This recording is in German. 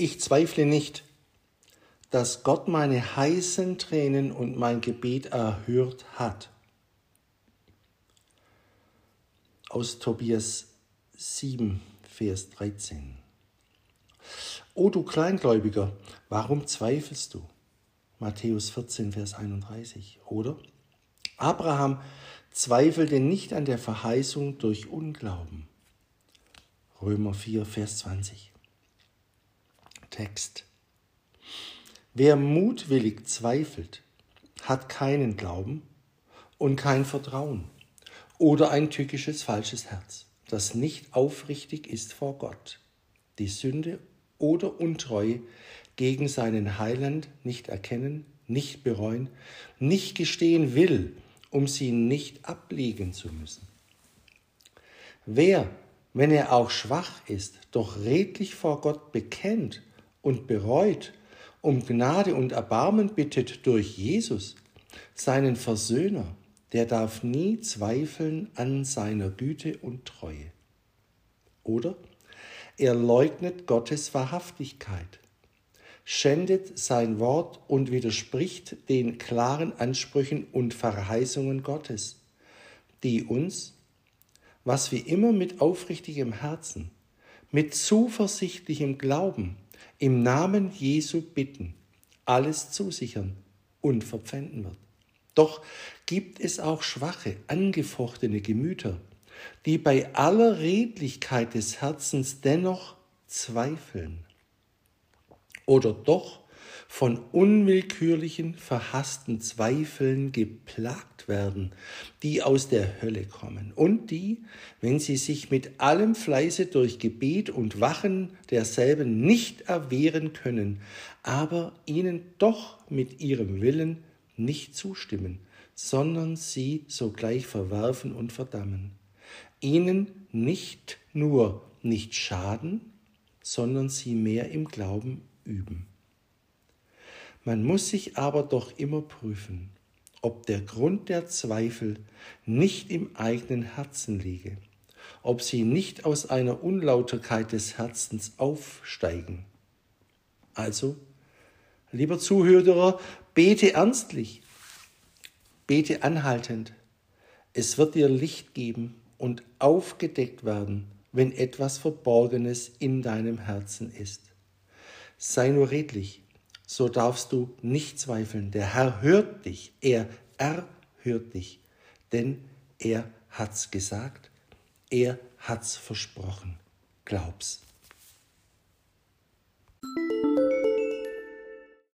Ich zweifle nicht, dass Gott meine heißen Tränen und mein Gebet erhört hat. Aus Tobias 7, Vers 13. O du Kleingläubiger, warum zweifelst du? Matthäus 14, Vers 31. Oder? Abraham zweifelte nicht an der Verheißung durch Unglauben. Römer 4, Vers 20. Text. Wer mutwillig zweifelt, hat keinen Glauben und kein Vertrauen oder ein tückisches falsches Herz, das nicht aufrichtig ist vor Gott, die Sünde oder Untreue gegen seinen Heiland nicht erkennen, nicht bereuen, nicht gestehen will, um sie nicht ablegen zu müssen. Wer, wenn er auch schwach ist, doch redlich vor Gott bekennt und bereut, um Gnade und Erbarmen bittet durch Jesus, seinen Versöhner, der darf nie zweifeln an seiner Güte und Treue. Oder er leugnet Gottes Wahrhaftigkeit, schändet sein Wort und widerspricht den klaren Ansprüchen und Verheißungen Gottes, die uns, was wir immer mit aufrichtigem Herzen, mit zuversichtlichem Glauben im Namen Jesu bitten, alles zusichern und verpfänden wird. Doch gibt es auch schwache, angefochtene Gemüter, die bei aller Redlichkeit des Herzens dennoch zweifeln oder doch von unwillkürlichen, verhassten Zweifeln geplagt werden, die aus der Hölle kommen und die, wenn sie sich mit allem Fleiße durch Gebet und Wachen derselben nicht erwehren können, aber ihnen doch mit ihrem Willen nicht zustimmen, sondern sie sogleich verwerfen und verdammen. Ihnen nicht nur nicht schaden, sondern sie mehr im Glauben üben. Man muss sich aber doch immer prüfen, ob der Grund der Zweifel nicht im eigenen Herzen liege, ob sie nicht aus einer Unlauterkeit des Herzens aufsteigen. Also, lieber Zuhörer, bete ernstlich, bete anhaltend. Es wird dir Licht geben und aufgedeckt werden, wenn etwas Verborgenes in deinem Herzen ist. Sei nur redlich, so darfst du nicht zweifeln. Der Herr hört dich, er erhört dich, denn er hat's gesagt, er hat's versprochen. Glaub's.